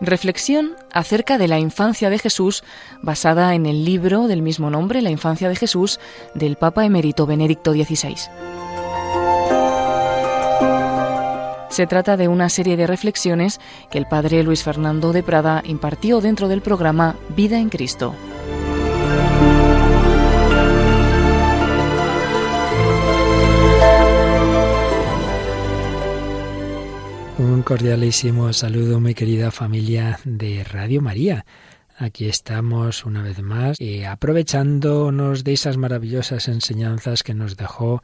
Reflexión acerca de la infancia de Jesús basada en el libro del mismo nombre, La infancia de Jesús, del Papa emérito Benedicto XVI. Se trata de una serie de reflexiones que el padre Luis Fernando de Prada impartió dentro del programa Vida en Cristo. Un cordialísimo saludo, mi querida familia de Radio María. Aquí estamos una vez más eh, aprovechándonos de esas maravillosas enseñanzas que nos dejó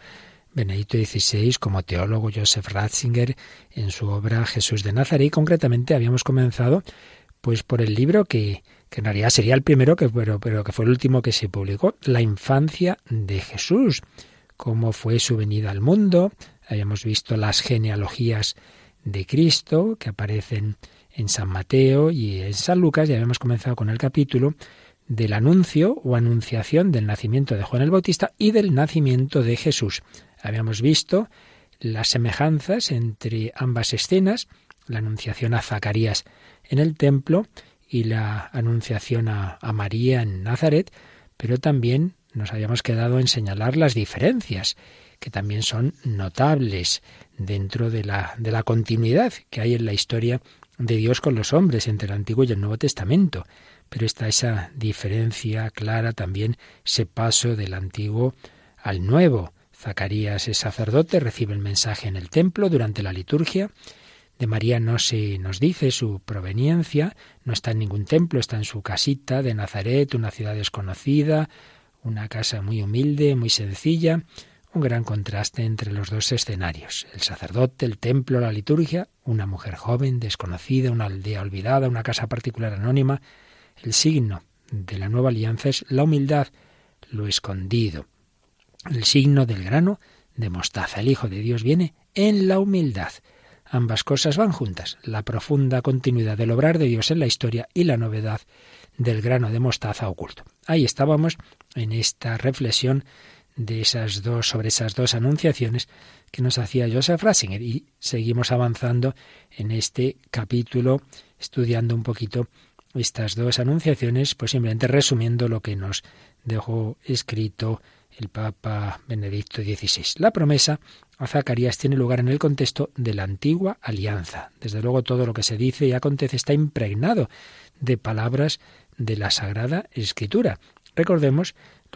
Benedicto XVI como teólogo Joseph Ratzinger en su obra Jesús de Nazaret. Y concretamente habíamos comenzado pues por el libro que, que en realidad sería el primero, que, pero, pero que fue el último que se publicó, La infancia de Jesús, cómo fue su venida al mundo. Habíamos visto las genealogías de Cristo que aparecen en San Mateo y en San Lucas, ya habíamos comenzado con el capítulo del anuncio o anunciación del nacimiento de Juan el Bautista y del nacimiento de Jesús. Habíamos visto las semejanzas entre ambas escenas, la anunciación a Zacarías en el templo y la anunciación a, a María en Nazaret, pero también nos habíamos quedado en señalar las diferencias, que también son notables dentro de la, de la continuidad que hay en la historia de Dios con los hombres entre el Antiguo y el Nuevo Testamento. Pero está esa diferencia clara también, ese paso del Antiguo al Nuevo. Zacarías es sacerdote, recibe el mensaje en el templo durante la liturgia. De María no se nos dice su proveniencia, no está en ningún templo, está en su casita de Nazaret, una ciudad desconocida, una casa muy humilde, muy sencilla, un gran contraste entre los dos escenarios, el sacerdote, el templo, la liturgia, una mujer joven, desconocida, una aldea olvidada, una casa particular anónima. El signo de la nueva alianza es la humildad, lo escondido. El signo del grano de mostaza. El Hijo de Dios viene en la humildad. Ambas cosas van juntas, la profunda continuidad del obrar de Dios en la historia y la novedad del grano de mostaza oculto. Ahí estábamos en esta reflexión de esas dos, sobre esas dos anunciaciones que nos hacía Joseph Ratzinger. Y seguimos avanzando en este capítulo, estudiando un poquito estas dos anunciaciones, pues simplemente resumiendo lo que nos dejó escrito el Papa Benedicto XVI. La promesa a Zacarías tiene lugar en el contexto de la antigua alianza. Desde luego todo lo que se dice y acontece está impregnado de palabras de la Sagrada Escritura. Recordemos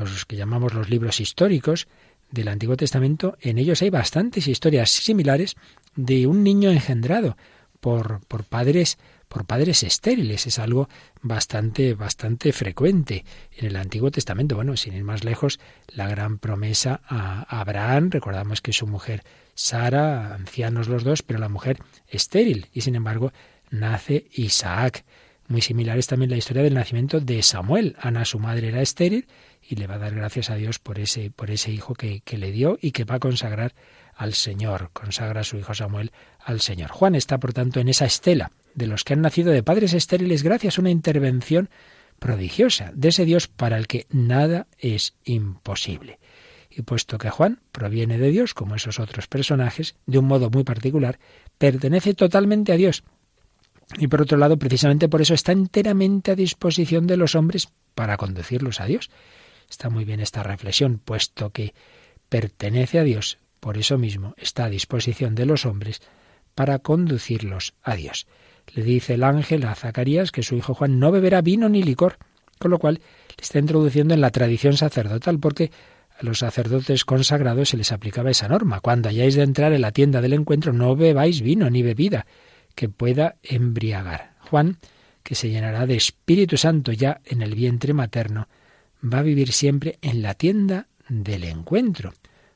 los que llamamos los libros históricos del Antiguo Testamento, en ellos hay bastantes historias similares de un niño engendrado por, por padres por padres estériles. Es algo bastante, bastante frecuente en el Antiguo Testamento. Bueno, sin ir más lejos, la gran promesa a Abraham, recordamos que su mujer Sara, ancianos los dos, pero la mujer estéril, y sin embargo nace Isaac. Muy similar es también la historia del nacimiento de Samuel. Ana, su madre, era estéril y le va a dar gracias a Dios por ese, por ese hijo que, que le dio y que va a consagrar al Señor, consagra a su hijo Samuel al Señor. Juan está, por tanto, en esa estela de los que han nacido de padres estériles gracias a una intervención prodigiosa de ese Dios para el que nada es imposible. Y puesto que Juan proviene de Dios, como esos otros personajes, de un modo muy particular, pertenece totalmente a Dios. Y por otro lado, precisamente por eso está enteramente a disposición de los hombres para conducirlos a Dios. Está muy bien esta reflexión, puesto que pertenece a Dios, por eso mismo está a disposición de los hombres para conducirlos a Dios. Le dice el ángel a Zacarías que su hijo Juan no beberá vino ni licor, con lo cual le está introduciendo en la tradición sacerdotal, porque a los sacerdotes consagrados se les aplicaba esa norma. Cuando hayáis de entrar en la tienda del encuentro, no bebáis vino ni bebida que pueda embriagar. Juan, que se llenará de Espíritu Santo ya en el vientre materno, va a vivir siempre en la tienda del encuentro.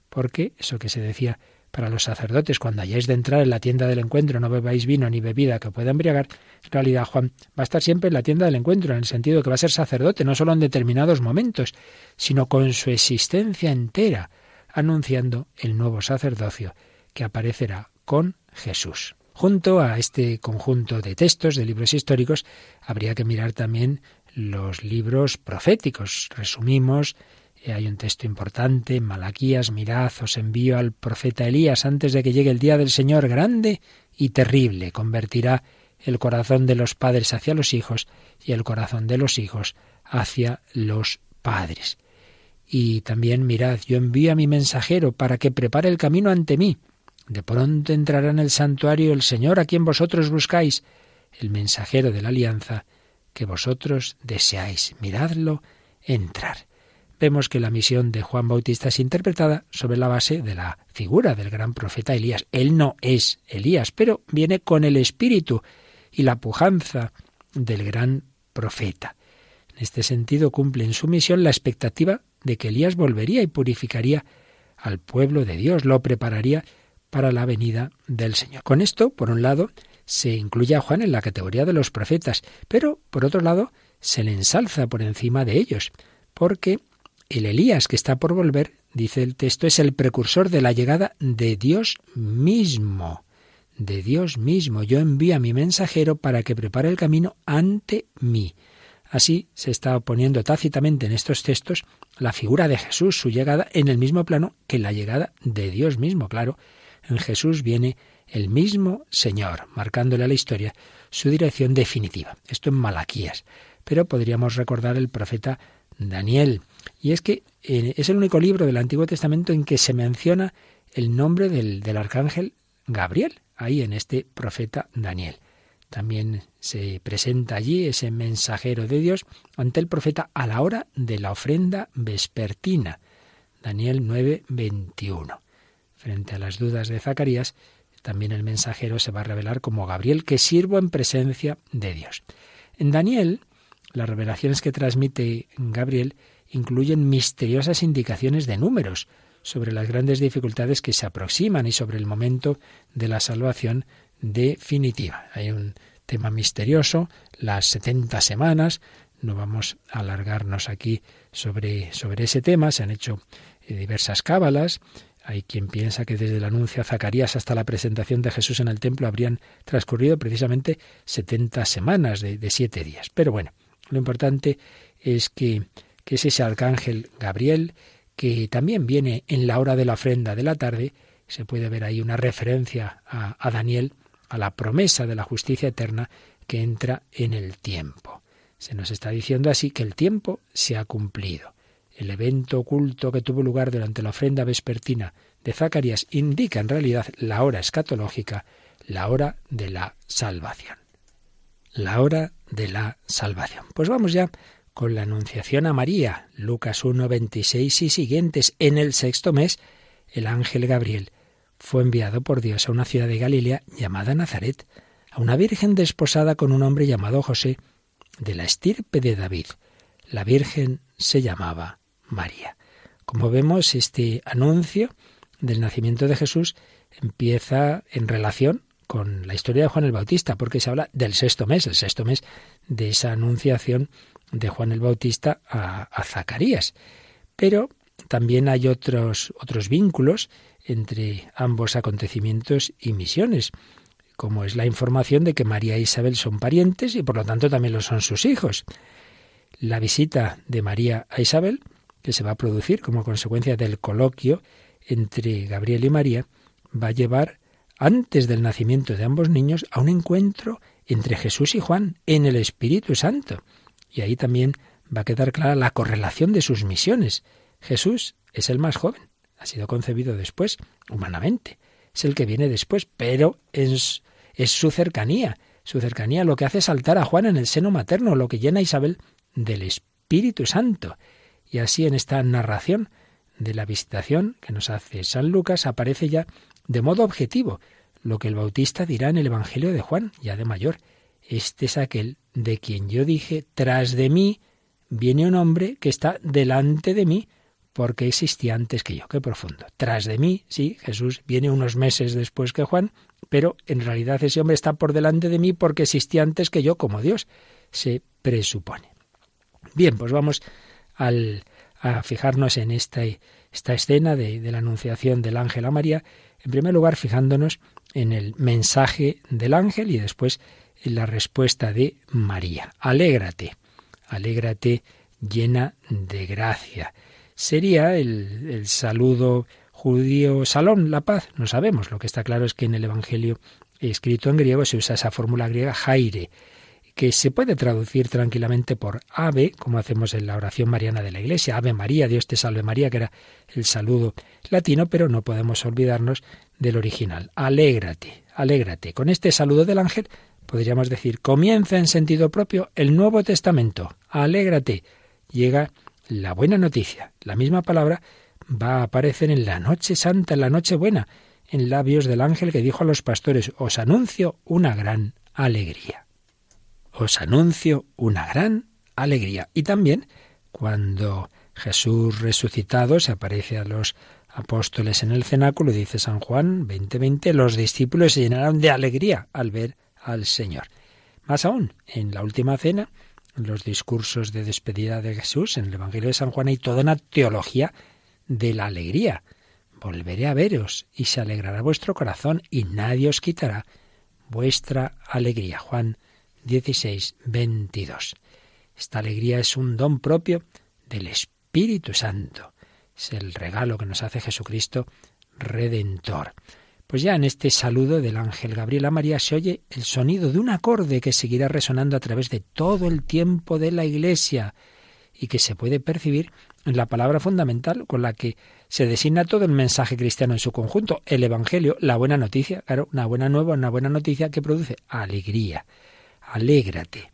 Porque eso que se decía para los sacerdotes, cuando hayáis de entrar en la tienda del encuentro, no bebáis vino ni bebida que pueda embriagar, en realidad Juan va a estar siempre en la tienda del encuentro, en el sentido que va a ser sacerdote, no solo en determinados momentos, sino con su existencia entera, anunciando el nuevo sacerdocio que aparecerá con Jesús. Junto a este conjunto de textos de libros históricos, habría que mirar también los libros proféticos. Resumimos, eh, hay un texto importante, Malaquías, mirad, os envío al profeta Elías antes de que llegue el día del Señor grande y terrible. Convertirá el corazón de los padres hacia los hijos y el corazón de los hijos hacia los padres. Y también mirad, yo envío a mi mensajero para que prepare el camino ante mí. De pronto entrará en el santuario el Señor a quien vosotros buscáis, el mensajero de la alianza que vosotros deseáis. Miradlo entrar. Vemos que la misión de Juan Bautista es interpretada sobre la base de la figura del gran profeta Elías. Él no es Elías, pero viene con el espíritu y la pujanza del gran profeta. En este sentido cumple en su misión la expectativa de que Elías volvería y purificaría al pueblo de Dios, lo prepararía para la venida del Señor. Con esto, por un lado, se incluye a Juan en la categoría de los profetas, pero por otro lado, se le ensalza por encima de ellos, porque el Elías que está por volver, dice el texto, es el precursor de la llegada de Dios mismo. De Dios mismo. Yo envío a mi mensajero para que prepare el camino ante mí. Así se está poniendo tácitamente en estos textos la figura de Jesús, su llegada en el mismo plano que la llegada de Dios mismo. Claro, en Jesús viene el mismo Señor, marcándole a la historia su dirección definitiva. Esto en Malaquías. Pero podríamos recordar el profeta Daniel. Y es que eh, es el único libro del Antiguo Testamento en que se menciona el nombre del, del arcángel Gabriel, ahí en este profeta Daniel. También se presenta allí ese mensajero de Dios ante el profeta a la hora de la ofrenda vespertina. Daniel 9:21. Frente a las dudas de Zacarías, también el mensajero se va a revelar como Gabriel, que sirvo en presencia de Dios. En Daniel, las revelaciones que transmite Gabriel incluyen misteriosas indicaciones de números sobre las grandes dificultades que se aproximan y sobre el momento de la salvación definitiva. Hay un tema misterioso, las 70 semanas, no vamos a alargarnos aquí sobre, sobre ese tema, se han hecho eh, diversas cábalas, hay quien piensa que desde el anuncio a Zacarías hasta la presentación de Jesús en el templo habrían transcurrido precisamente 70 semanas de, siete días. Pero bueno, lo importante es que, es ese arcángel Gabriel, que también viene en la hora de la ofrenda de la tarde, se puede ver ahí una referencia a Daniel, a la promesa de la justicia eterna que entra en el tiempo. Se nos está diciendo así que el tiempo se ha cumplido. El evento oculto que tuvo lugar durante la ofrenda vespertina de Zacarías indica en realidad la hora escatológica, la hora de la salvación. La hora de la salvación. Pues vamos ya con la anunciación a María, Lucas 1, 26 y siguientes. En el sexto mes, el ángel Gabriel fue enviado por Dios a una ciudad de Galilea llamada Nazaret, a una virgen desposada con un hombre llamado José, de la estirpe de David. La virgen se llamaba María. Como vemos, este anuncio del nacimiento de Jesús empieza en relación con la historia de Juan el Bautista, porque se habla del sexto mes, el sexto mes de esa anunciación de Juan el Bautista a, Zacarías. Pero también hay otros, otros vínculos entre ambos acontecimientos y misiones, como es la información de que María e Isabel son parientes y por lo tanto también lo son sus hijos. La visita de María a Isabel, que se va a producir como consecuencia del coloquio entre Gabriel y María, va a llevar antes del nacimiento de ambos niños a un encuentro entre Jesús y Juan en el Espíritu Santo. Y ahí también va a quedar clara la correlación de sus misiones. Jesús es el más joven, ha sido concebido después, humanamente. Es el que viene después, pero es, es su cercanía. Su cercanía lo que hace saltar a Juan en el seno materno, lo que llena a Isabel del Espíritu Santo. Y así en esta narración de la visitación que nos hace San Lucas aparece ya de modo objetivo lo que el Bautista dirá en el Evangelio de Juan, ya de mayor. Este es aquel de quien yo dije, tras de mí viene un hombre que está delante de mí, porque existía antes que yo. Qué profundo. Tras de mí, sí, Jesús viene unos meses después que Juan, pero en realidad ese hombre está por delante de mí porque existía antes que yo como Dios, se presupone. Bien, pues vamos al, a fijarnos en esta, escena de, de la anunciación del ángel a María, en primer lugar fijándonos en el mensaje del ángel y después en la respuesta de María. Alégrate, alégrate llena de gracia sería el, el saludo judío salón, la paz. No sabemos. Lo que está claro es que en el Evangelio escrito en griego se usa esa fórmula griega jaire, que se puede traducir tranquilamente por ave, como hacemos en la oración mariana de la Iglesia, Ave María, Dios te salve María, que era el saludo latino, pero no podemos olvidarnos del original. Alégrate, alégrate. Con este saludo del ángel podríamos decir, comienza en sentido propio el Nuevo Testamento. Alégrate. Llega la buena noticia. La misma palabra va a aparecer en la noche santa, en la noche buena, en labios del ángel que dijo a los pastores, os anuncio una gran alegría. Os anuncio una gran alegría. Y también cuando Jesús resucitado se aparece a los apóstoles en el cenáculo, dice San Juan 20:20, los discípulos se llenaron de alegría al ver al Señor. Más aún, en la última cena, en los discursos de despedida de Jesús, en el Evangelio de San Juan, hay toda una teología de la alegría. Volveré a veros y se alegrará vuestro corazón y nadie os quitará vuestra alegría. Juan 16, 22. Esta alegría es un don propio del Espíritu Santo. Es el regalo que nos hace Jesucristo Redentor. Pues ya en este saludo del ángel Gabriel a María se oye el sonido de un acorde que seguirá resonando a través de todo el tiempo de la Iglesia y que se puede percibir en la palabra fundamental con la que se designa todo el mensaje cristiano en su conjunto, el Evangelio, la buena noticia, claro, una buena nueva, una buena noticia que produce alegría. Alégrate,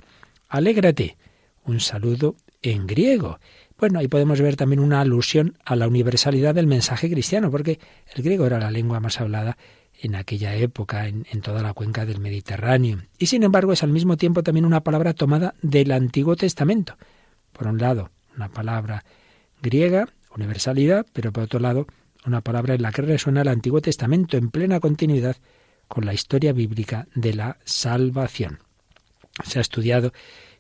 alégrate. Un saludo en griego. Bueno, ahí podemos ver también una alusión a la universalidad del mensaje cristiano, porque el griego era la lengua más hablada en aquella época en, en, toda la cuenca del Mediterráneo. Y sin embargo es al mismo tiempo también una palabra tomada del Antiguo Testamento. Por un lado, una palabra griega, universalidad, pero por otro lado, una palabra en la que resuena el Antiguo Testamento en plena continuidad con la historia bíblica de la salvación. Se ha estudiado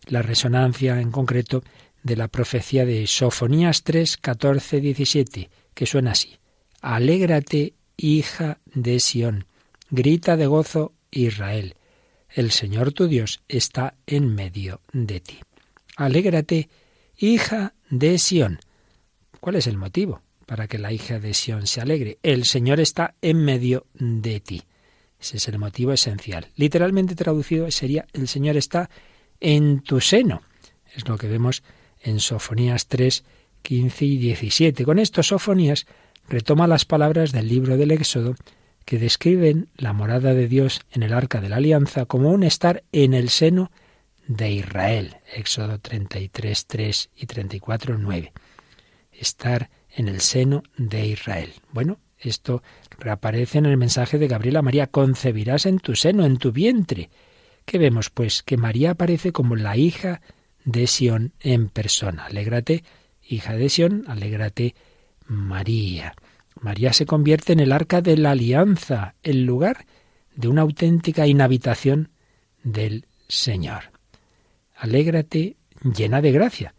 la resonancia en concreto de la profecía de Sofonías 3, 14, 17, que suena así. Alégrate, hija de Sión, grita de gozo Israel. El Señor tu Dios está en medio de ti. Alégrate, hija de Sión. ¿Cuál es el motivo para que la hija de Sión se alegre? El Señor está en medio de ti. Ese es el motivo esencial. Literalmente traducido sería el Señor está en tu seno. Es lo que vemos en Sofonías 3, 15 y 17. Con esto Sofonías retoma las palabras del libro del Éxodo que describen la morada de Dios en el arca de la alianza como un estar en el seno de Israel. Éxodo 33, 3 y 34, 9 estar en el seno de Israel. Bueno, esto reaparece en el mensaje de Gabriel a María, concebirás en tu seno, en tu vientre. ¿Qué vemos? Pues que María aparece como la hija de Sión en persona. Alégrate, hija de Sión, alégrate, María. María se convierte en el arca de la alianza, el lugar de una auténtica inhabitación del Señor. Alégrate, llena de gracia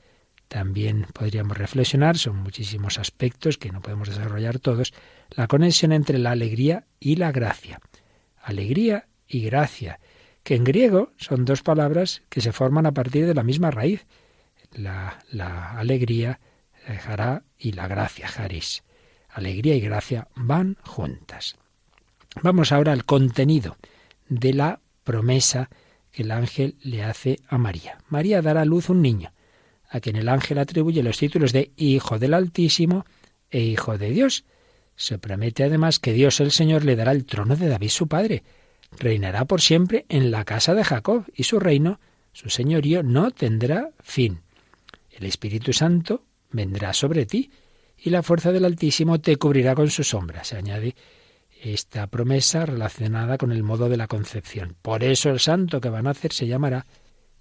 también podríamos reflexionar, son muchísimos aspectos que no podemos desarrollar todos, la conexión entre la alegría y la gracia. Alegría y gracia, que en griego son dos palabras que se forman a partir de la misma raíz. La, la alegría, jará, y la gracia, jaris. Alegría y gracia van juntas. Vamos ahora al contenido de la promesa que el ángel le hace a María. María dará a luz un niño a quien el ángel atribuye los títulos de Hijo del Altísimo e Hijo de Dios. Se promete además que Dios el Señor le dará el trono de David su padre. Reinará por siempre en la casa de Jacob y su reino, su señorío, no tendrá fin. El Espíritu Santo vendrá sobre ti y la fuerza del Altísimo te cubrirá con su sombra. Se añade esta promesa relacionada con el modo de la concepción. Por eso el santo que va a nacer se llamará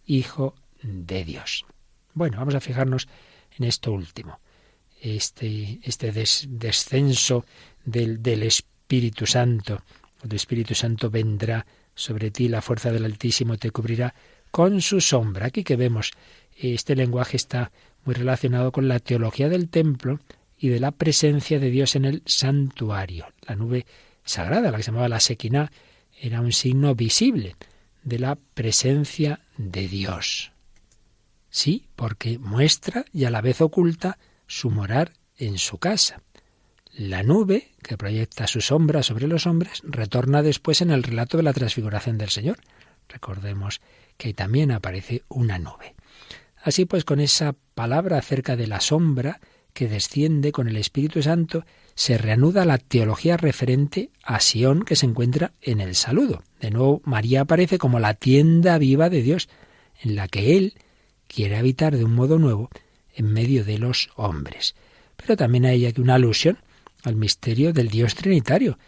Hijo de Dios. Bueno, vamos a fijarnos en esto último, este, este descenso del, del Espíritu Santo. El Espíritu Santo vendrá sobre ti, la fuerza del Altísimo te cubrirá con su sombra. Aquí que vemos, este lenguaje está muy relacionado con la teología del templo y de la presencia de Dios en el santuario. La nube sagrada, la que se llamaba la Sequiná, era un signo visible de la presencia de Dios. Sí, porque muestra y a la vez oculta su morar en su casa. La nube, que proyecta su sombra sobre los hombres, retorna después en el relato de la transfiguración del Señor. Recordemos que también aparece una nube. Así pues, con esa palabra acerca de la sombra que desciende con el Espíritu Santo, se reanuda la teología referente a Sión que se encuentra en el saludo. De nuevo, María aparece como la tienda viva de Dios, en la que Él quiere habitar de un modo nuevo en medio de los hombres. Pero también hay aquí una alusión al misterio del Dios Trinitario.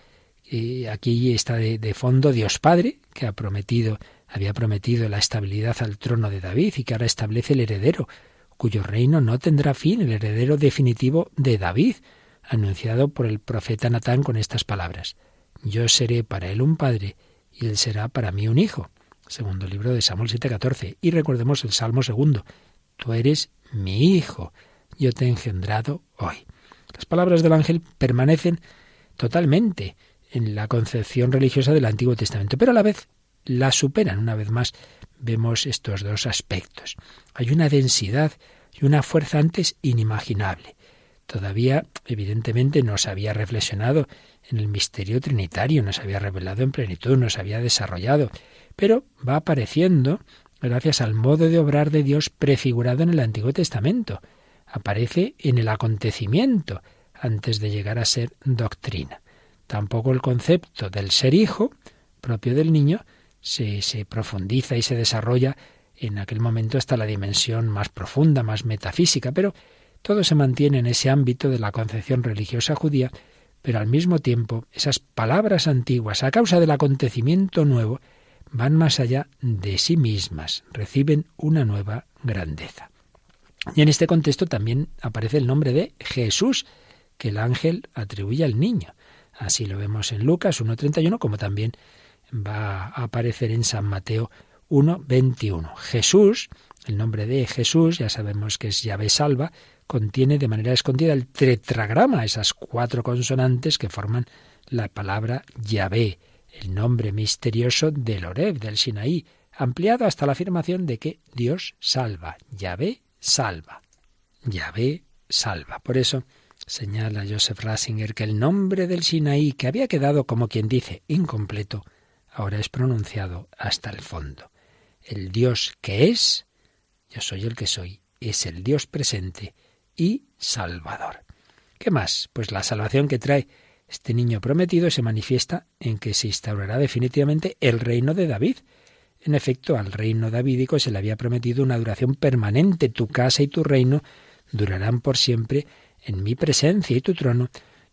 Aquí está de, de fondo Dios Padre, que ha prometido había prometido la estabilidad al trono de David y que ahora establece el heredero, cuyo reino no tendrá fin, el heredero definitivo de David, anunciado por el profeta Natán con estas palabras. Yo seré para él un padre y él será para mí un hijo. Segundo libro de Samuel 7:14. Y recordemos el Salmo segundo. Tú eres mi hijo, yo te he engendrado hoy. Las palabras del ángel permanecen totalmente en la concepción religiosa del Antiguo Testamento, pero a la vez la superan. Una vez más vemos estos dos aspectos. Hay una densidad y una fuerza antes inimaginable. Todavía, evidentemente, no se había reflexionado en el misterio trinitario, no se había revelado en plenitud, no se había desarrollado, pero va apareciendo gracias al modo de obrar de Dios prefigurado en el Antiguo Testamento. Aparece en el acontecimiento antes de llegar a ser doctrina. Tampoco el concepto del ser hijo propio del niño se, se profundiza y se desarrolla en aquel momento hasta la dimensión más profunda, más metafísica, pero todo se mantiene en ese ámbito de la concepción religiosa judía, pero al mismo tiempo esas palabras antiguas, a causa del acontecimiento nuevo, van más allá de sí mismas, reciben una nueva grandeza. Y en este contexto también aparece el nombre de Jesús, que el ángel atribuye al niño. Así lo vemos en Lucas 1.31, como también va a aparecer en San Mateo 1, 21. Jesús, el nombre de Jesús, ya sabemos que es Yahvé salva, contiene de manera escondida el tetragrama, esas cuatro consonantes que forman la palabra Yahvé, el nombre misterioso del Oreb, del Sinaí, ampliado hasta la afirmación de que Dios salva, Yahvé salva, Yahvé salva. Por eso señala Joseph Rasinger que el nombre del Sinaí, que había quedado como quien dice incompleto, ahora es pronunciado hasta el fondo. El Dios que es, yo soy el que soy, es el Dios presente y salvador. ¿Qué más? Pues la salvación que trae este niño prometido se manifiesta en que se instaurará definitivamente el reino de David. En efecto, al reino davídico se le había prometido una duración permanente. Tu casa y tu reino durarán por siempre en mi presencia y tu trono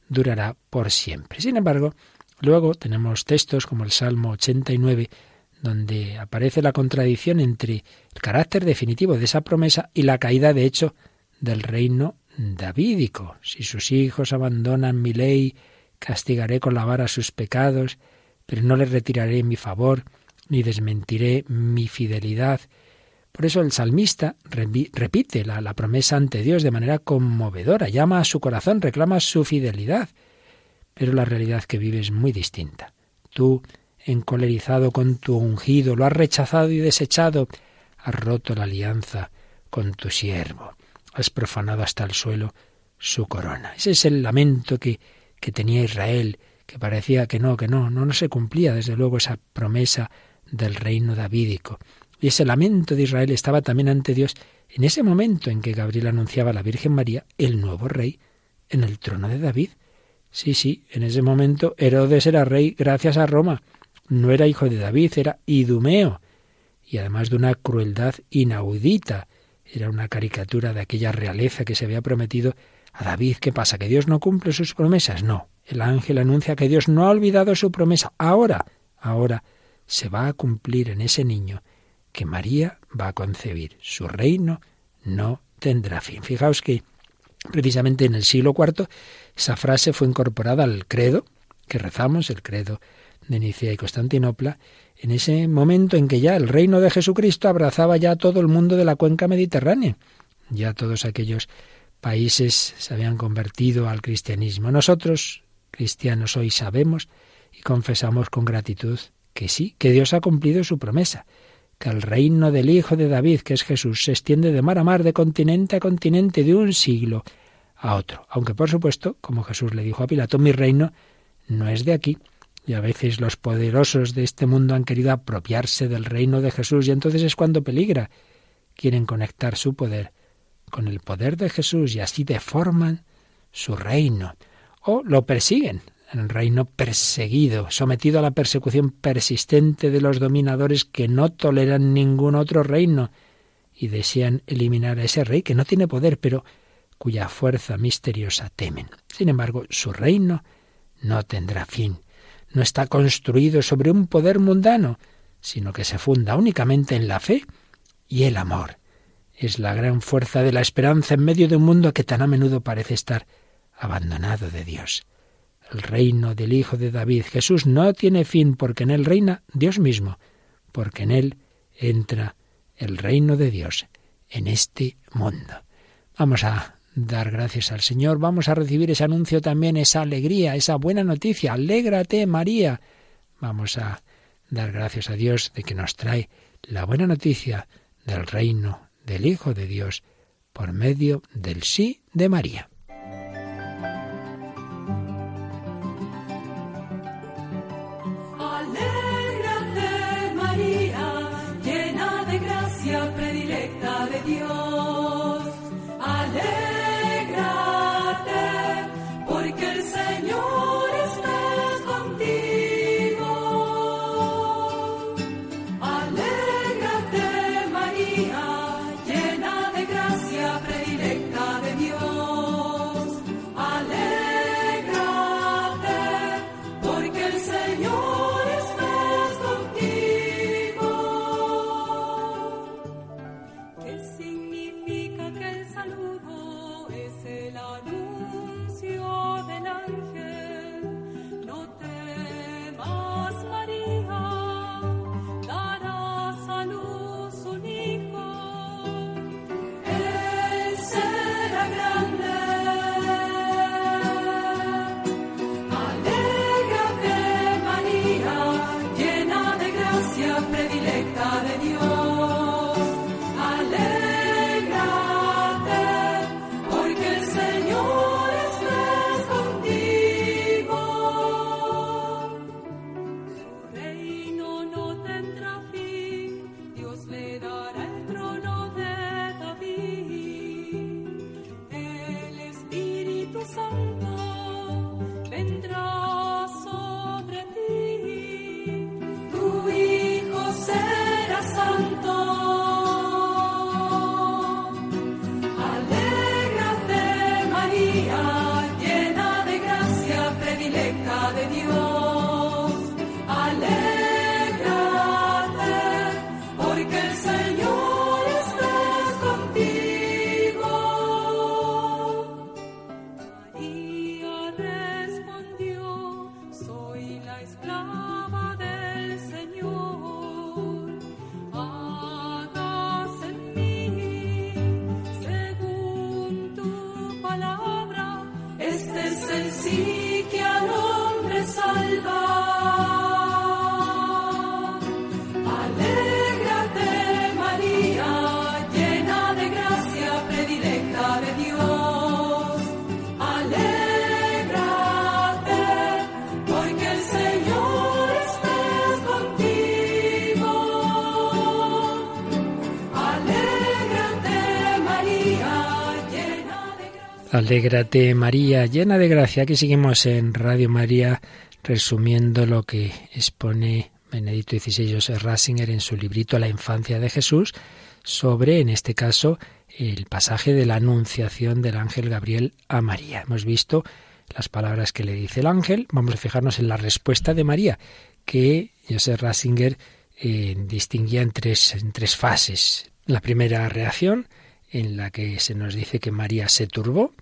durará por siempre. Sin embargo, Luego tenemos textos como el Salmo 89, donde aparece la contradicción entre el carácter definitivo de esa promesa y la caída de hecho del reino davídico. Si sus hijos abandonan mi ley, castigaré con la vara sus pecados, pero no les retiraré mi favor, ni desmentiré mi fidelidad. Por eso el salmista repite la, la promesa ante Dios de manera conmovedora, llama a su corazón, reclama su fidelidad pero la realidad que vive es muy distinta. Tú, encolerizado con tu ungido, lo has rechazado y desechado, has roto la alianza con tu siervo, has profanado hasta el suelo su corona. Ese es el lamento que, que tenía Israel, que parecía que no, que no, no, no se cumplía desde luego esa promesa del reino davídico. Y ese lamento de Israel estaba también ante Dios en ese momento en que Gabriel anunciaba a la Virgen María el nuevo rey en el trono de David. Sí, sí, en ese momento Herodes era rey gracias a Roma. No era hijo de David, era Idumeo. Y además de una crueldad inaudita. Era una caricatura de aquella realeza que se había prometido a David. ¿Qué pasa? ¿Que Dios no cumple sus promesas? No. El ángel anuncia que Dios no ha olvidado su promesa. Ahora, ahora se va a cumplir en ese niño que María va a concebir. Su reino no tendrá fin. Fijaos que precisamente en el siglo IV esa frase fue incorporada al credo que rezamos, el credo de Nicea y Constantinopla, en ese momento en que ya el reino de Jesucristo abrazaba ya a todo el mundo de la cuenca mediterránea. Ya todos aquellos países se habían convertido al cristianismo. Nosotros, cristianos, hoy sabemos y confesamos con gratitud que sí, que Dios ha cumplido su promesa, que el reino del Hijo de David, que es Jesús, se extiende de mar a mar, de continente a continente, de un siglo a otro. Aunque por supuesto, como Jesús le dijo a Pilato, mi reino no es de aquí. Y a veces los poderosos de este mundo han querido apropiarse del reino de Jesús y entonces es cuando peligra. Quieren conectar su poder con el poder de Jesús y así deforman su reino. O lo persiguen, el reino perseguido, sometido a la persecución persistente de los dominadores que no toleran ningún otro reino y desean eliminar a ese rey que no tiene poder, pero cuya fuerza misteriosa temen. Sin embargo, su reino no tendrá fin. No está construido sobre un poder mundano, sino que se funda únicamente en la fe y el amor. Es la gran fuerza de la esperanza en medio de un mundo que tan a menudo parece estar abandonado de Dios. El reino del Hijo de David, Jesús, no tiene fin porque en él reina Dios mismo, porque en él entra el reino de Dios en este mundo. Vamos a dar gracias al Señor, vamos a recibir ese anuncio también, esa alegría, esa buena noticia. Alégrate, María. Vamos a dar gracias a Dios de que nos trae la buena noticia del reino del Hijo de Dios por medio del sí de María. Alégrate María, llena de gracia. Aquí seguimos en Radio María resumiendo lo que expone Benedicto XVI Joseph Ratzinger en su librito La infancia de Jesús sobre, en este caso, el pasaje de la anunciación del ángel Gabriel a María. Hemos visto las palabras que le dice el ángel. Vamos a fijarnos en la respuesta de María, que Joseph Ratzinger eh, distinguía en tres, en tres fases. La primera reacción, en la que se nos dice que María se turbó.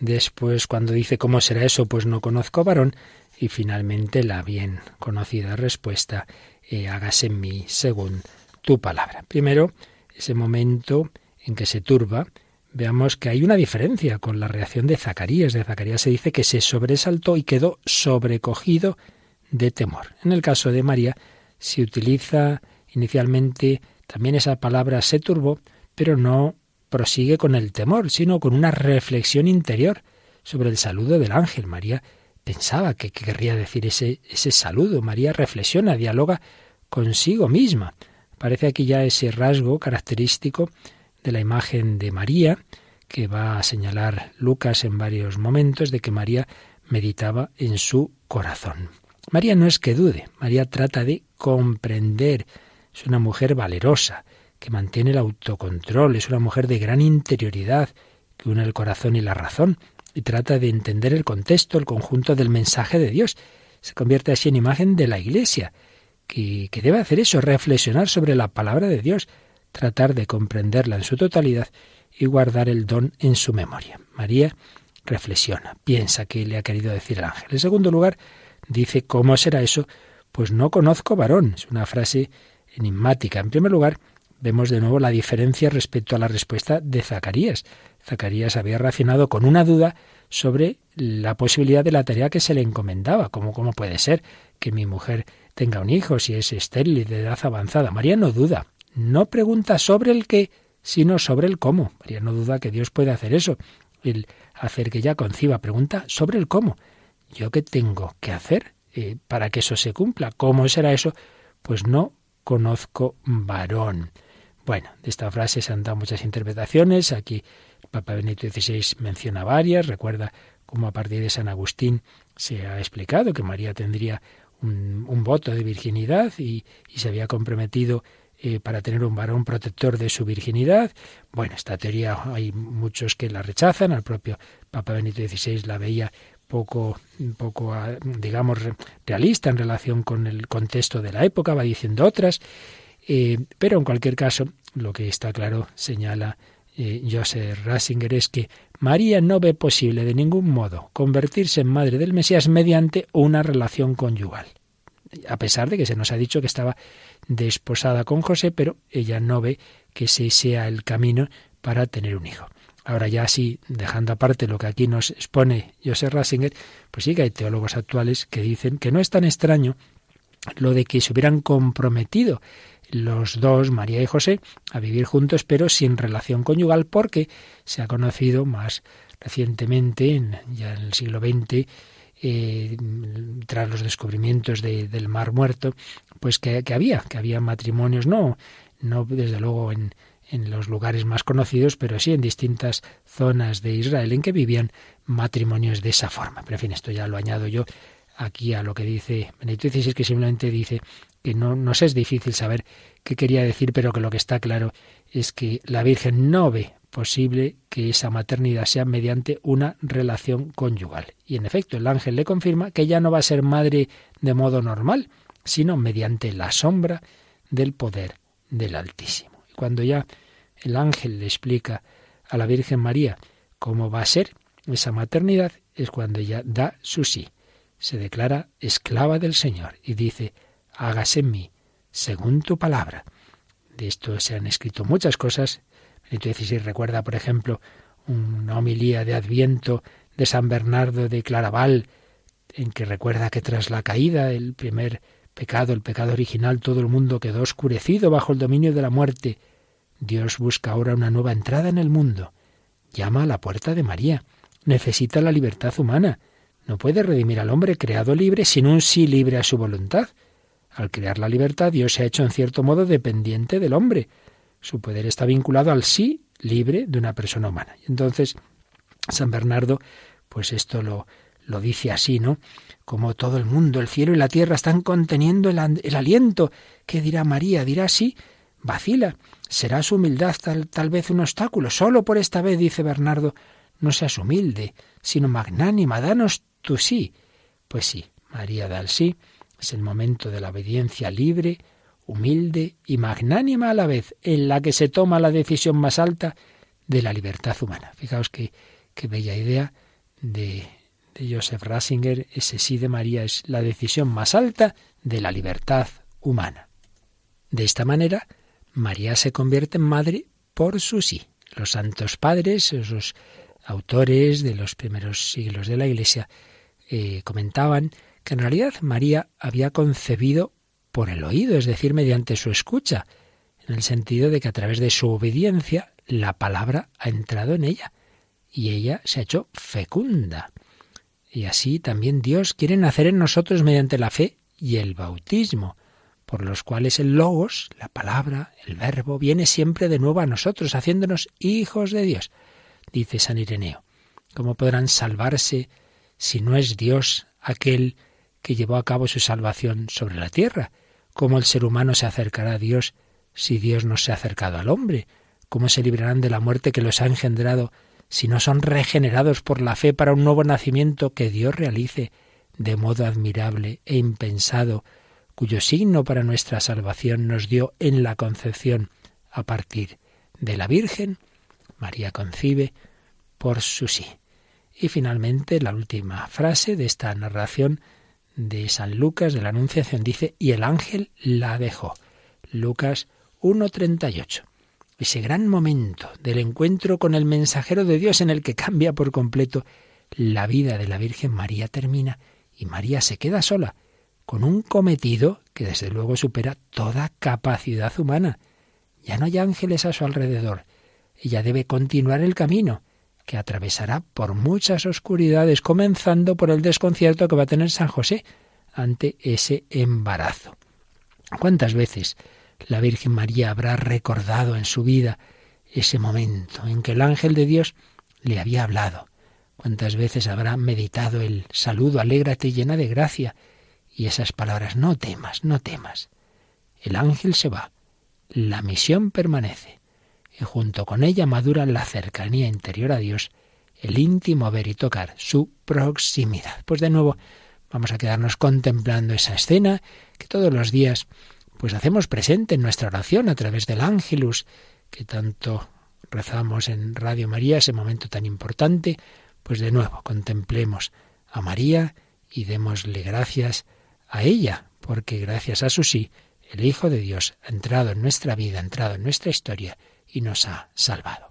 Después, cuando dice cómo será eso, pues no conozco varón. Y finalmente la bien conocida respuesta, eh, hágase en mí según tu palabra. Primero, ese momento en que se turba, veamos que hay una diferencia con la reacción de Zacarías. De Zacarías se dice que se sobresaltó y quedó sobrecogido de temor. En el caso de María se utiliza inicialmente también esa palabra se turbó, pero no prosigue con el temor, sino con una reflexión interior sobre el saludo del ángel. María pensaba que querría decir ese, ese saludo. María reflexiona, dialoga consigo misma. Parece aquí ya ese rasgo característico de la imagen de María, que va a señalar Lucas en varios momentos, de que María meditaba en su corazón. María no es que dude, María trata de comprender. Es una mujer valerosa, que mantiene el autocontrol, es una mujer de gran interioridad, que une el corazón y la razón, y trata de entender el contexto, el conjunto del mensaje de Dios. Se convierte así en imagen de la Iglesia, que, que debe hacer eso, reflexionar sobre la palabra de Dios, tratar de comprenderla en su totalidad y guardar el don en su memoria. María reflexiona, piensa qué le ha querido decir el ángel. En segundo lugar, dice, ¿cómo será eso? Pues no conozco varón. Es una frase enigmática. En primer lugar, vemos de nuevo la diferencia respecto a la respuesta de Zacarías. Zacarías había reaccionado con una duda sobre la posibilidad de la tarea que se le encomendaba. ¿Cómo, cómo puede ser que mi mujer tenga un hijo si es estéril y de edad avanzada? María no duda, no pregunta sobre el qué, sino sobre el cómo. María no duda que Dios puede hacer eso, el hacer que ella conciba. Pregunta sobre el cómo. ¿Yo qué tengo que hacer eh, para que eso se cumpla? ¿Cómo será eso? Pues no conozco varón. Bueno, de esta frase se han dado muchas interpretaciones. Aquí Papa Benito XVI menciona varias. Recuerda cómo a partir de San Agustín se ha explicado que María tendría un, voto de virginidad y, se había comprometido eh, para tener un varón protector de su virginidad. Bueno, esta teoría hay muchos que la rechazan. El propio Papa Benito XVI la veía poco, poco, ah, digamos, realista en relación con el contexto de la época, va diciendo otras. Eh, pero en cualquier caso, lo que está claro, señala eh, Joseph Ratzinger, es que María no ve posible de ningún modo convertirse en madre del Mesías mediante una relación conyugal. A pesar de que se nos ha dicho que estaba desposada con José, pero ella no ve que ese sea el camino para tener un hijo. Ahora ya así, dejando aparte lo que aquí nos expone Joseph Ratzinger, pues sí que hay teólogos actuales que dicen que no es tan extraño lo de que se hubieran comprometido los dos, María y José, a vivir juntos, pero sin relación conyugal, porque se ha conocido más recientemente, en, ya en el siglo XX, eh, tras los descubrimientos del Mar Muerto, pues que, había, que había matrimonios, no, no desde luego en, en los lugares más conocidos, pero sí en distintas zonas de Israel en que vivían matrimonios de esa forma. Pero en fin, esto ya lo añado yo aquí a lo que dice Benedicto XVI, que simplemente dice que no nos es difícil saber qué quería decir, pero que lo que está claro es que la Virgen no ve posible que esa maternidad sea mediante una relación conyugal. Y en efecto, el ángel le confirma que ella no va a ser madre de modo normal, sino mediante la sombra del poder del Altísimo. Y cuando ya el ángel le explica a la Virgen María cómo va a ser esa maternidad, es cuando ella da su sí se declara esclava del Señor y dice, hágase en mí según tu palabra. De esto se han escrito muchas cosas. Entonces, si recuerda, por ejemplo, una homilía de Adviento de San Bernardo de Claraval, en que recuerda que tras la caída, el primer pecado, el pecado original, todo el mundo quedó oscurecido bajo el dominio de la muerte. Dios busca ahora una nueva entrada en el mundo. Llama a la puerta de María. Necesita la libertad humana. No puede redimir al hombre creado libre sin un sí libre a su voluntad. Al crear la libertad, Dios se ha hecho en cierto modo dependiente del hombre. Su poder está vinculado al sí libre de una persona humana. Y entonces, San Bernardo, pues esto lo, lo dice así, ¿no? Como todo el mundo, el cielo y la tierra están conteniendo el, el aliento. ¿Qué dirá María? Dirá sí, vacila. ¿Será su humildad tal, tal vez un obstáculo? Solo por esta vez, dice Bernardo, no seas humilde, sino magnánima, danos tú sí. Pues sí, María da el sí. Es el momento de la obediencia libre, humilde y magnánima a la vez, en la que se toma la decisión más alta de la libertad humana. Fijaos qué, qué bella idea de, de Joseph Ratzinger. Ese sí de María es la decisión más alta de la libertad humana. De esta manera, María se convierte en madre por su sí. Los santos padres, esos autores de los primeros siglos de la Iglesia, eh, comentaban que en realidad María había concebido por el oído, es decir, mediante su escucha, en el sentido de que a través de su obediencia la palabra ha entrado en ella y ella se ha hecho fecunda. Y así también Dios quiere nacer en nosotros mediante la fe y el bautismo, por los cuales el logos, la palabra, el verbo, viene siempre de nuevo a nosotros, haciéndonos hijos de Dios, dice San Ireneo. ¿Cómo podrán salvarse si no es Dios aquel que llevó a cabo su salvación sobre la tierra? ¿Cómo el ser humano se acercará a Dios si Dios no se ha acercado al hombre? ¿Cómo se librarán de la muerte que los ha engendrado si no son regenerados por la fe para un nuevo nacimiento que Dios realice de modo admirable e impensado, cuyo signo para nuestra salvación nos dio en la concepción a partir de la Virgen? María concibe por su sí. Y finalmente la última frase de esta narración de San Lucas de la Anunciación dice, y el ángel la dejó. Lucas 1.38. Ese gran momento del encuentro con el mensajero de Dios en el que cambia por completo la vida de la Virgen María termina y María se queda sola, con un cometido que desde luego supera toda capacidad humana. Ya no hay ángeles a su alrededor. Ella debe continuar el camino, que atravesará por muchas oscuridades, comenzando por el desconcierto que va a tener San José ante ese embarazo. ¿Cuántas veces la Virgen María habrá recordado en su vida ese momento en que el ángel de Dios le había hablado? ¿Cuántas veces habrá meditado el saludo, alégrate llena de gracia? Y esas palabras, no temas, no temas. El ángel se va, la misión permanece y junto con ella madura la cercanía interior a Dios, el íntimo ver y tocar, su proximidad. Pues de nuevo vamos a quedarnos contemplando esa escena que todos los días pues hacemos presente en nuestra oración a través del ángelus que tanto rezamos en Radio María, ese momento tan importante, pues de nuevo contemplemos a María y démosle gracias a ella, porque gracias a su sí, el Hijo de Dios ha entrado en nuestra vida, ha entrado en nuestra historia y nos ha salvado.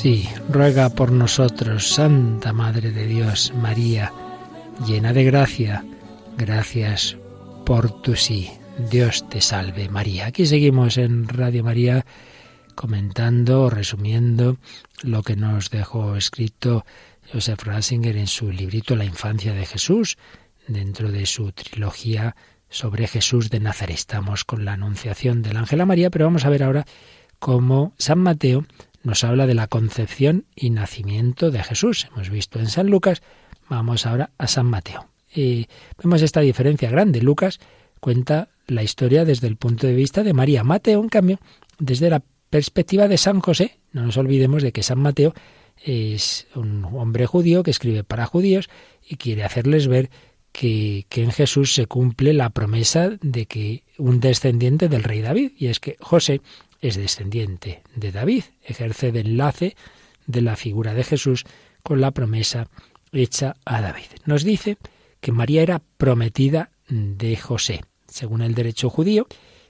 Sí, ruega por nosotros, Santa Madre de Dios, María, llena de gracia. Gracias por tu sí. Dios te salve, María. Aquí seguimos en Radio María comentando, resumiendo lo que nos dejó escrito Joseph Ratzinger en su librito La infancia de Jesús, dentro de su trilogía sobre Jesús de Nazaret. Estamos con la anunciación del ángel a María, pero vamos a ver ahora como San Mateo nos habla de la concepción y nacimiento de Jesús. Hemos visto en San Lucas, vamos ahora a San Mateo. Y vemos esta diferencia grande. Lucas cuenta la historia desde el punto de vista de María. Mateo, en cambio, desde la perspectiva de San José. No nos olvidemos de que San Mateo es un hombre judío que escribe para judíos y quiere hacerles ver que, que, en Jesús se cumple la promesa de que un descendiente del rey David, y es que José es descendiente de David, ejerce de enlace de la figura de Jesús con la promesa hecha a David. Nos dice que María era prometida de José. Según el derecho judío,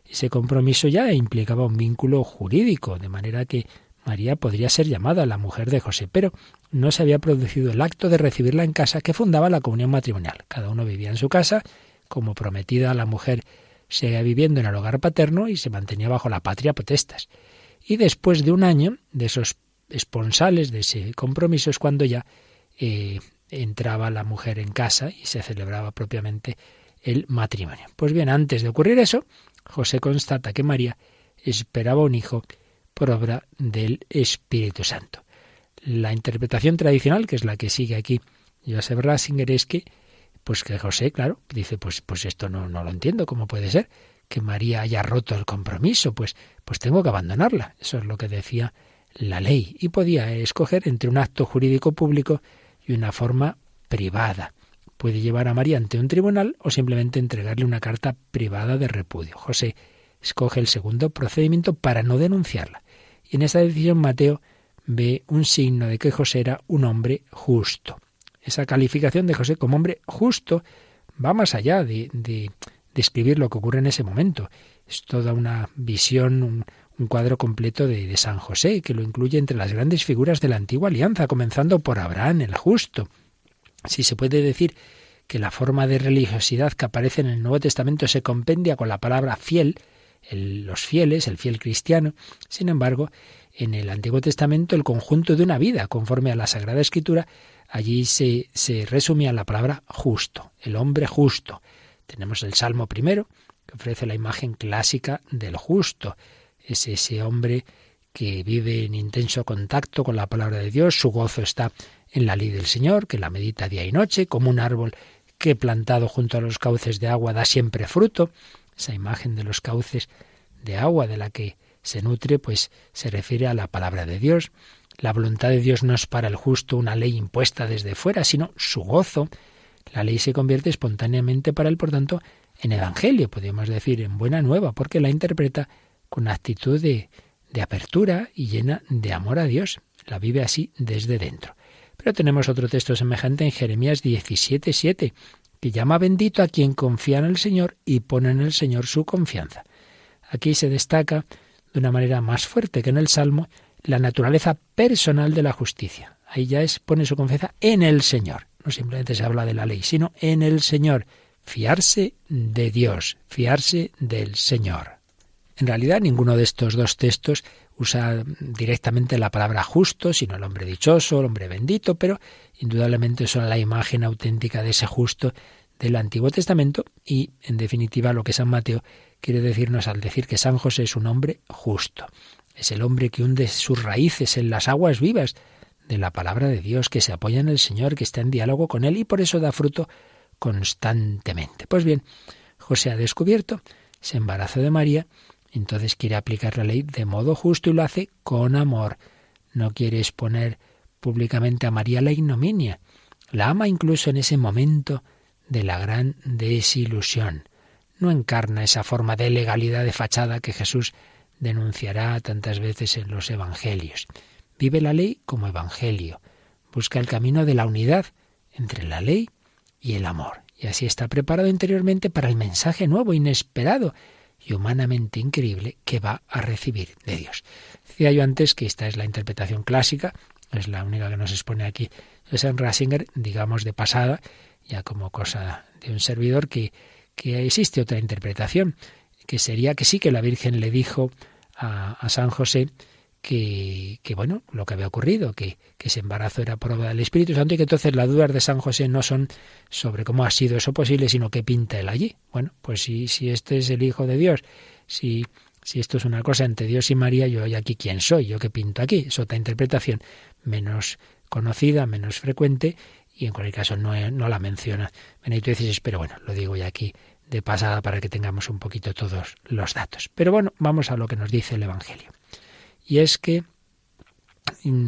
ese compromiso ya implicaba un vínculo jurídico, de manera que María podría ser llamada la mujer de José, pero no se había producido el acto de recibirla en casa que fundaba la comunión matrimonial. Cada uno vivía en su casa, como prometida la mujer seguía viviendo en el hogar paterno y se mantenía bajo la patria potestas. Y después de un año de esos esponsales, de ese compromiso, es cuando ya eh, entraba la mujer en casa y se celebraba propiamente el matrimonio. Pues bien, antes de ocurrir eso, José constata que María esperaba un hijo por obra del Espíritu Santo. La interpretación tradicional, que es la que sigue aquí Joseph Ratzinger, es que, pues que José, claro, dice, pues, pues esto no, no lo entiendo, ¿cómo puede ser? Que María haya roto el compromiso, pues, pues tengo que abandonarla. Eso es lo que decía la ley. Y podía escoger entre un acto jurídico público y una forma privada. Puede llevar a María ante un tribunal o simplemente entregarle una carta privada de repudio. José escoge el segundo procedimiento para no denunciarla. Y en esa decisión Mateo ve un signo de que José era un hombre justo. Esa calificación de José como hombre justo va más allá de, describir lo que ocurre en ese momento. Es toda una visión, un, cuadro completo de, San José, que lo incluye entre las grandes figuras de la antigua alianza, comenzando por Abraham, el justo. Si se puede decir que la forma de religiosidad que aparece en el Nuevo Testamento se compendia con la palabra fiel, los fieles, el fiel cristiano. Sin embargo, en el Antiguo Testamento el conjunto de una vida, conforme a la Sagrada Escritura, allí se, resumía la palabra justo, el hombre justo. Tenemos el Salmo primero, que ofrece la imagen clásica del justo. Es ese hombre que vive en intenso contacto con la palabra de Dios, su gozo está en la ley del Señor, que la medita día y noche, como un árbol que plantado junto a los cauces de agua da siempre fruto, esa imagen de los cauces de agua de la que se nutre, pues se refiere a la palabra de Dios. La voluntad de Dios no es para el justo una ley impuesta desde fuera, sino su gozo. La ley se convierte espontáneamente para él, por tanto, en evangelio, podríamos decir, en buena nueva, porque la interpreta con actitud de, de apertura y llena de amor a Dios. La vive así desde dentro. Pero tenemos otro texto semejante en Jeremías 17, 7 que llama bendito a quien confía en el Señor y pone en el Señor su confianza. Aquí se destaca de una manera más fuerte que en el Salmo la naturaleza personal de la justicia. Ahí ya es pone su confianza en el Señor. No simplemente se habla de la ley, sino en el Señor. Fiarse de Dios, fiarse del Señor. En realidad ninguno de estos dos textos usa directamente la palabra justo, sino el hombre dichoso, el hombre bendito, pero indudablemente son la imagen auténtica de ese justo del Antiguo Testamento y, en definitiva, lo que San Mateo quiere decirnos al decir que San José es un hombre justo. Es el hombre que hunde sus raíces en las aguas vivas de la palabra de Dios, que se apoya en el Señor, que está en diálogo con Él y por eso da fruto constantemente. Pues bien, José ha descubierto ese embarazo de María entonces quiere aplicar la ley de modo justo y lo hace con amor. No quiere exponer públicamente a María la ignominia. La ama incluso en ese momento de la gran desilusión. No encarna esa forma de legalidad de fachada que Jesús denunciará tantas veces en los Evangelios. Vive la ley como Evangelio. Busca el camino de la unidad entre la ley y el amor. Y así está preparado interiormente para el mensaje nuevo, inesperado, y humanamente increíble que va a recibir de Dios. Decía yo antes que esta es la interpretación clásica, es la única que nos expone aquí en Rasinger, digamos de pasada, ya como cosa de un servidor, que, que existe otra interpretación, que sería que sí que la Virgen le dijo a, a San José que, que, bueno, lo que había ocurrido, que, que ese embarazo era prueba del Espíritu Santo y que entonces las dudas de San José no son sobre cómo ha sido eso posible, sino qué pinta él allí. Bueno, pues si, si este es el Hijo de Dios, si, Si esto es una cosa entre Dios y María, yo hoy aquí quién soy, yo qué pinto aquí. Es otra interpretación menos conocida, menos frecuente y en cualquier caso no, no la menciona Benedicto XVI, pero bueno, lo digo ya aquí de pasada para que tengamos un poquito todos los datos. Pero bueno, vamos a lo que nos dice el Evangelio. Y es que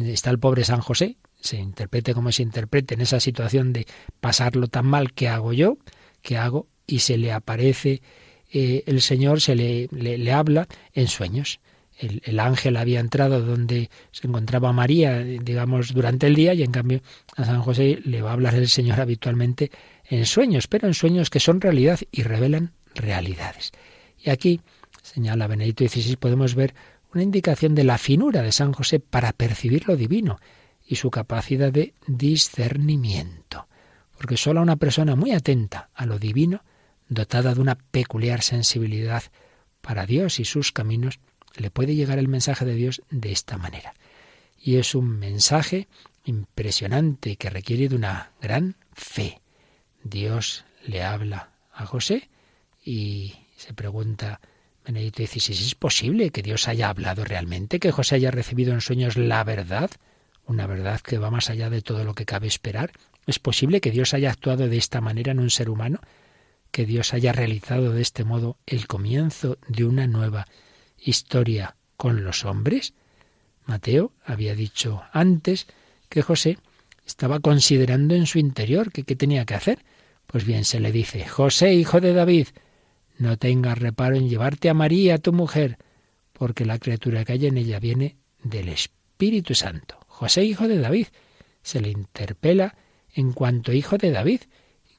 está el pobre San José, se interprete como se interprete en esa situación de pasarlo tan mal, ¿qué hago yo? ¿Qué hago? Y se le aparece eh, el Señor, se le, le, habla en sueños. El, el, ángel había entrado donde se encontraba María, digamos, durante el día, y en cambio a San José le va a hablar el Señor habitualmente en sueños, pero en sueños que son realidad y revelan realidades. Y aquí, señala Benedicto XVI, podemos ver una indicación de la finura de San José para percibir lo divino y su capacidad de discernimiento. Porque solo una persona muy atenta a lo divino, dotada de una peculiar sensibilidad para Dios y sus caminos, le puede llegar el mensaje de Dios de esta manera. Y es un mensaje impresionante que requiere de una gran fe. Dios le habla a José y se pregunta Benedicto XVI, ¿es posible que Dios haya hablado realmente, que José haya recibido en sueños la verdad? Una verdad que va más allá de todo lo que cabe esperar. ¿Es posible que Dios haya actuado de esta manera en un ser humano? ¿Que Dios haya realizado de este modo el comienzo de una nueva historia con los hombres? Mateo había dicho antes que José estaba considerando en su interior qué tenía que hacer. Pues bien, se le dice, José, hijo de David, no tengas reparo en llevarte a María, tu mujer, porque la criatura que hay en ella viene del Espíritu Santo. José, hijo de David, se le interpela en cuanto hijo de David.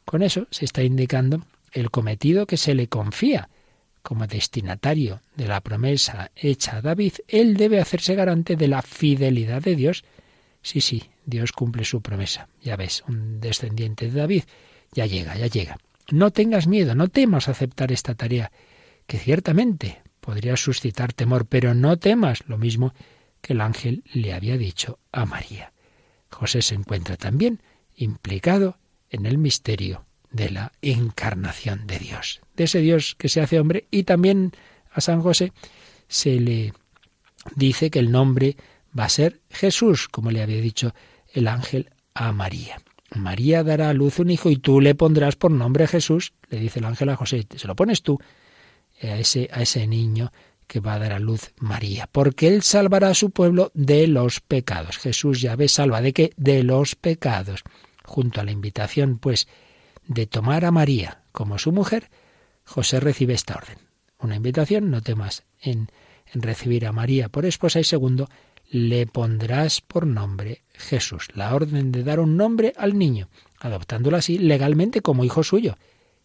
Con eso se está indicando el cometido que se le confía. Como destinatario de la promesa hecha a David, él debe hacerse garante de la fidelidad de Dios. Sí, sí, Dios cumple su promesa. Ya ves, un descendiente de David ya llega, ya llega. No tengas miedo, no temas aceptar esta tarea, que ciertamente podría suscitar temor, pero no temas lo mismo que el ángel le había dicho a María. José se encuentra también implicado en el misterio de la encarnación de Dios, de ese Dios que se hace hombre, y también a San José se le dice que el nombre va a ser Jesús, como le había dicho el ángel a María. María dará a luz un hijo y tú le pondrás por nombre Jesús, le dice el ángel a José, se lo pones tú a ese, a ese niño que va a dar a luz María, porque él salvará a su pueblo de los pecados. Jesús ya ve salva de qué? De los pecados. Junto a la invitación, pues, de tomar a María como su mujer, José recibe esta orden. Una invitación, no temas en, en recibir a María por esposa y segundo, le pondrás por nombre Jesús, la orden de dar un nombre al niño, adoptándolo así legalmente como hijo suyo,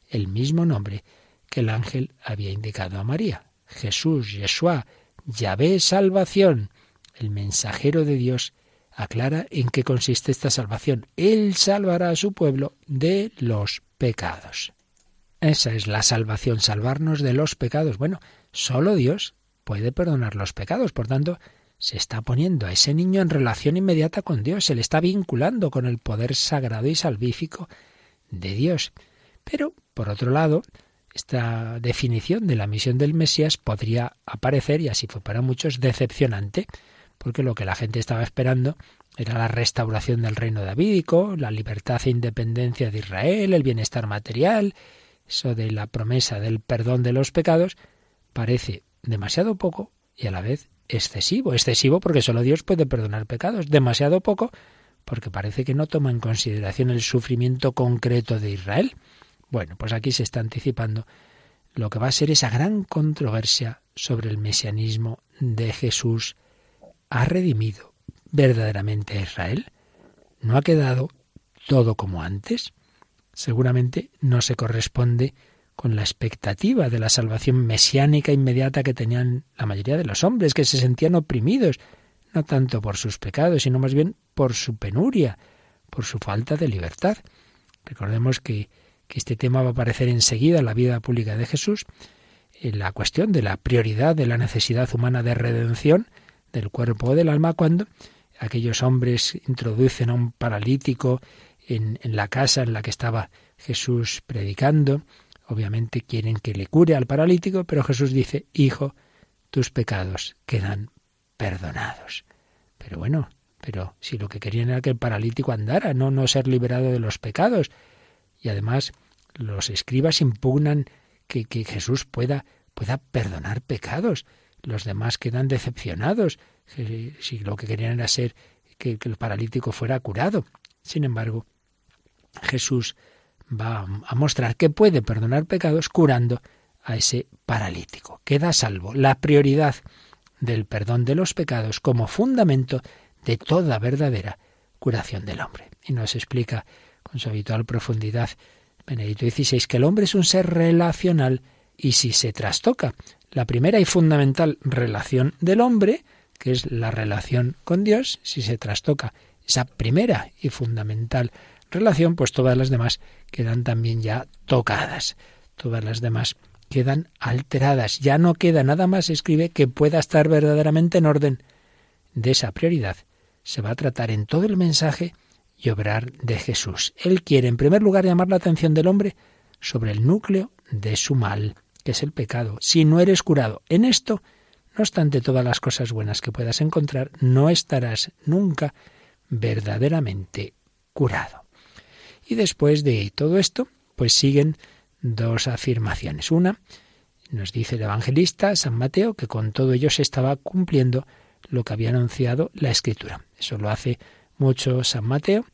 el mismo nombre que el ángel había indicado a María. Jesús, Yeshua, Yahvé salvación. El mensajero de Dios aclara en qué consiste esta salvación. Él salvará a su pueblo de los pecados. Esa es la salvación, salvarnos de los pecados. Bueno, solo Dios puede perdonar los pecados. Por tanto, se está poniendo a ese niño en relación inmediata con Dios, se le está vinculando con el poder sagrado y salvífico de Dios. Pero, por otro lado, esta definición de la misión del Mesías podría aparecer, y así fue para muchos, decepcionante, porque lo que la gente estaba esperando era la restauración del reino davídico, la libertad e independencia de Israel, el bienestar material, eso de la promesa del perdón de los pecados, parece demasiado poco y a la vez excesivo. Excesivo porque solo Dios puede perdonar pecados. Demasiado poco porque parece que no toma en consideración el sufrimiento concreto de Israel. Bueno, pues aquí se está anticipando lo que va a ser esa gran controversia sobre el mesianismo de Jesús. ¿Ha redimido verdaderamente a Israel? ¿No ha quedado todo como antes? Seguramente no se corresponde con la expectativa de la salvación mesiánica inmediata que tenían la mayoría de los hombres, que se sentían oprimidos, no tanto por sus pecados, sino más bien por su penuria, por su falta de libertad. Recordemos que, que este tema va a aparecer enseguida en la vida pública de Jesús, en la cuestión de la prioridad de la necesidad humana de redención del cuerpo o del alma, cuando aquellos hombres introducen a un paralítico en, en la casa en la que estaba Jesús predicando, Obviamente quieren que le cure al paralítico, pero Jesús dice, Hijo, tus pecados quedan perdonados. Pero bueno, pero si lo que querían era que el paralítico andara, no, no ser liberado de los pecados. Y además los escribas impugnan que, que Jesús pueda, pueda perdonar pecados. Los demás quedan decepcionados si, lo que querían era ser que, que el paralítico fuera curado. Sin embargo, Jesús va a mostrar que puede perdonar pecados curando a ese paralítico. Queda salvo. La prioridad del perdón de los pecados como fundamento de toda verdadera curación del hombre. Y nos explica con su habitual profundidad Benedicto XVI que el hombre es un ser relacional y si se trastoca la primera y fundamental relación del hombre, que es la relación con Dios, si se trastoca esa primera y fundamental relación, pues todas las demás quedan también ya tocadas. Todas las demás quedan alteradas. Ya no queda nada más, escribe, que pueda estar verdaderamente en orden. De esa prioridad se va a tratar en todo el mensaje y obrar de Jesús. Él quiere, en primer lugar, llamar la atención del hombre sobre el núcleo de su mal, que es el pecado. Si no eres curado en esto, no obstante todas las cosas buenas que puedas encontrar, no estarás nunca verdaderamente curado. Y después de todo esto, pues siguen dos afirmaciones. Una, nos dice el evangelista San Mateo que con todo ello se estaba cumpliendo lo que había anunciado la Escritura. Eso lo hace mucho San Mateo,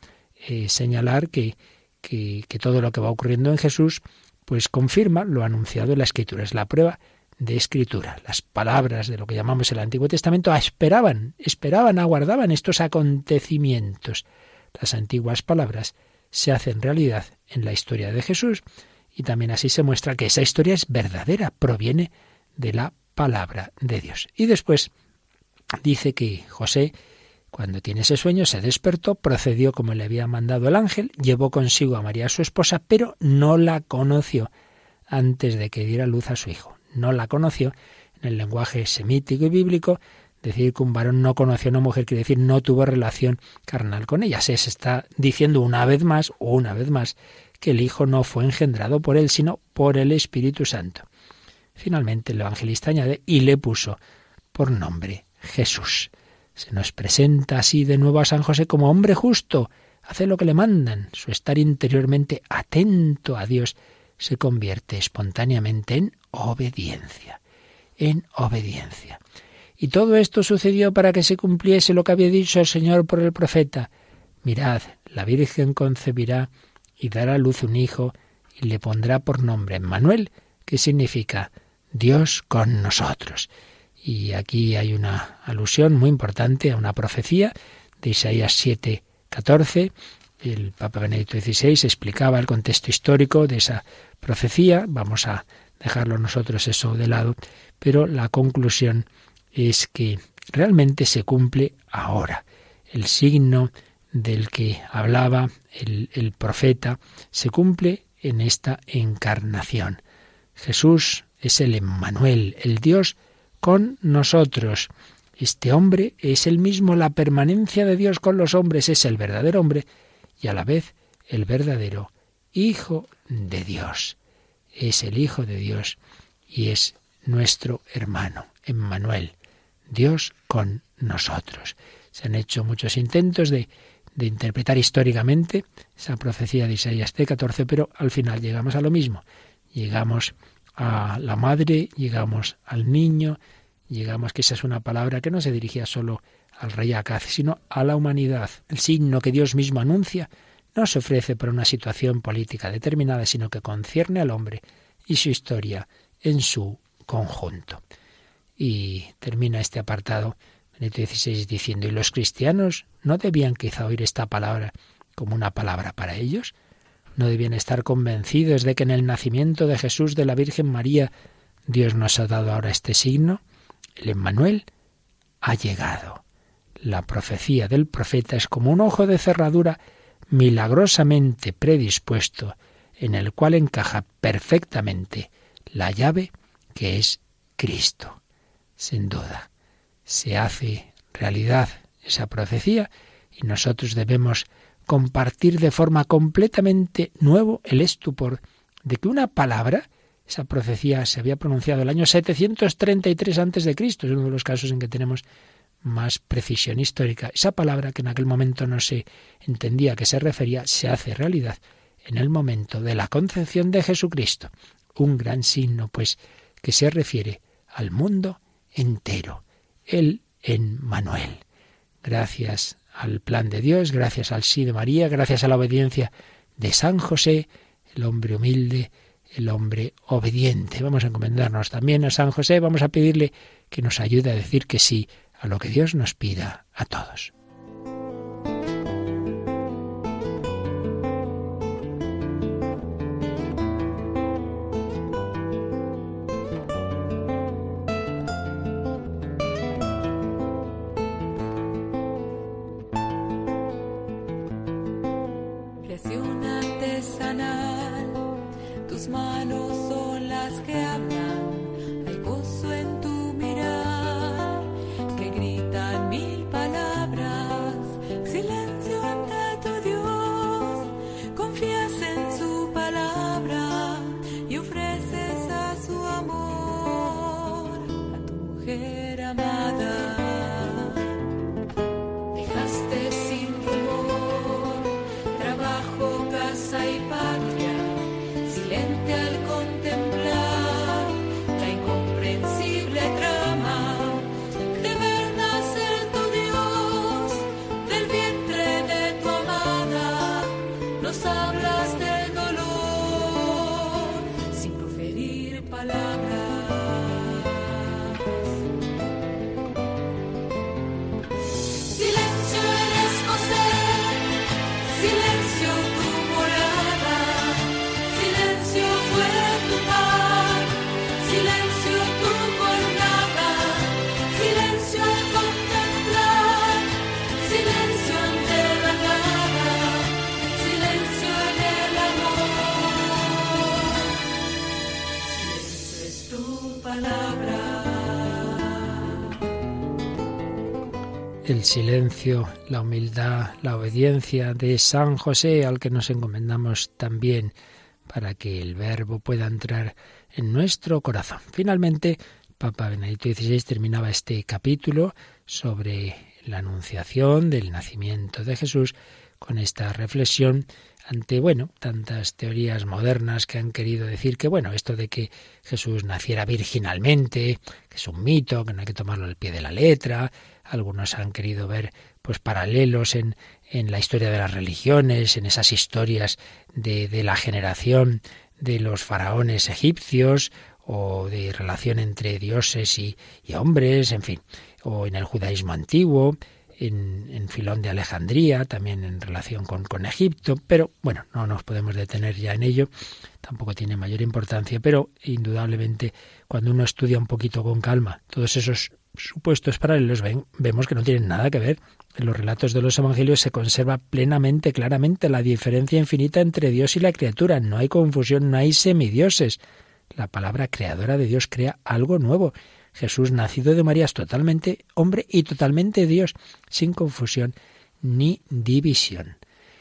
eh, señalar que, que, que todo lo que va ocurriendo en Jesús pues confirma lo anunciado en la Escritura. Es la prueba de Escritura. Las palabras de lo que llamamos el Antiguo Testamento esperaban, esperaban, aguardaban estos acontecimientos. Las antiguas palabras se hacen realidad en la historia de Jesús y también así se muestra que esa historia es verdadera, proviene de la palabra de Dios. Y después dice que José, cuando tiene ese sueño, se despertó, procedió como le había mandado el ángel, llevó consigo a María su esposa, pero no la conoció antes de que diera luz a su hijo. No la conoció en el lenguaje semítico y bíblico, Decir que un varón no conoció a una mujer quiere decir no tuvo relación carnal con ella. Se está diciendo una vez más, una vez más, que el Hijo no fue engendrado por él, sino por el Espíritu Santo. Finalmente el evangelista añade y le puso por nombre Jesús. Se nos presenta así de nuevo a San José como hombre justo, hace lo que le mandan, su estar interiormente atento a Dios se convierte espontáneamente en obediencia, en obediencia. Y todo esto sucedió para que se cumpliese lo que había dicho el Señor por el profeta. Mirad, la Virgen concebirá y dará a luz un hijo y le pondrá por nombre Manuel, que significa Dios con nosotros. Y aquí hay una alusión muy importante a una profecía de Isaías 7, 14. El Papa Benedicto XVI explicaba el contexto histórico de esa profecía. Vamos a dejarlo nosotros eso de lado, pero la conclusión es que realmente se cumple ahora. El signo del que hablaba el, el profeta se cumple en esta encarnación. Jesús es el Emmanuel, el Dios con nosotros. Este hombre es el mismo, la permanencia de Dios con los hombres es el verdadero hombre y a la vez el verdadero Hijo de Dios. Es el Hijo de Dios y es nuestro hermano, Emmanuel. Dios con nosotros. Se han hecho muchos intentos de, interpretar históricamente esa profecía de Isaías C14, pero al final llegamos a lo mismo. Llegamos a la madre, llegamos al niño, llegamos que esa es una palabra que no se dirigía solo al rey Acaz, sino a la humanidad. El signo que Dios mismo anuncia no se ofrece por una situación política determinada, sino que concierne al hombre y su historia en su conjunto. Y termina este apartado Benito XVI diciendo, ¿y los cristianos no debían quizá oír esta palabra como una palabra para ellos? ¿No debían estar convencidos de que en el nacimiento de Jesús de la Virgen María Dios nos ha dado ahora este signo? El Emmanuel ha llegado. La profecía del profeta es como un ojo de cerradura milagrosamente predispuesto en el cual encaja perfectamente la llave que es Cristo sin duda. Se hace realidad esa profecía y nosotros debemos compartir de forma completamente nuevo el estupor de que una palabra Esa profecía se había pronunciado el año 733 antes de Cristo, es uno de los casos en que tenemos más precisión histórica. Esa palabra que en aquel momento no se entendía a qué se refería se hace realidad en el momento de la concepción de Jesucristo. Un gran signo, pues, que se refiere al mundo entero. Él en Manuel. Gracias al plan de Dios, gracias al sí de María, gracias a la obediencia de San José, el hombre humilde, el hombre obediente. Vamos a encomendarnos también a San José, vamos a pedirle que nos ayude a decir que sí a lo que Dios nos pida a todos. El silencio, la humildad, la obediencia de San José al que nos encomendamos también para que el verbo pueda entrar en nuestro corazón. Finalmente, Papa Benedicto XVI terminaba este capítulo sobre la anunciación del nacimiento de Jesús con esta reflexión ante, bueno, tantas teorías modernas que han querido decir que, bueno, esto de que Jesús naciera virginalmente, que es un mito, que no hay que tomarlo al pie de la letra, algunos han querido ver pues paralelos en, en la historia de las religiones, en esas historias de, de la generación de los faraones egipcios o de relación entre dioses y, hombres, en fin, o en el judaísmo antiguo, en, en, Filón de Alejandría, también en relación con, con, Egipto, pero bueno, no nos podemos detener ya en ello, tampoco tiene mayor importancia, pero indudablemente cuando uno estudia un poquito con calma todos esos supuestos paralelos ven, vemos que no tienen nada que ver. En los relatos de los evangelios se conserva plenamente, claramente, la diferencia infinita entre Dios y la criatura. No hay confusión, no hay semidioses. La palabra creadora de Dios crea algo nuevo. Jesús, nacido de María, es totalmente hombre y totalmente Dios, sin confusión ni división.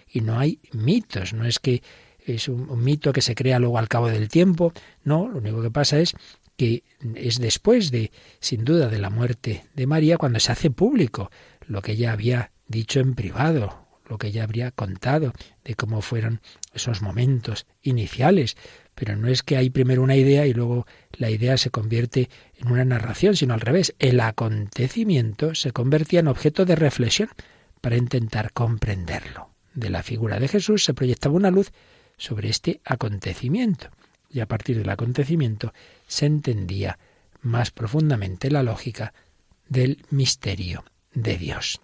Y no hay mitos, no es que es un, un mito que se crea luego al cabo del tiempo, no, lo único que pasa es que es después de, sin duda, de la muerte de María, cuando se hace público lo que ella había dicho en privado, lo que ella habría contado de cómo fueron esos momentos iniciales. Pero no es que hay primero una idea y luego la idea se convierte en una narración, sino al revés. El acontecimiento se convertía en objeto de reflexión para intentar comprenderlo. De la figura de Jesús se proyectaba una luz sobre este acontecimiento y a partir del acontecimiento se entendía más profundamente la lógica del misterio de Dios.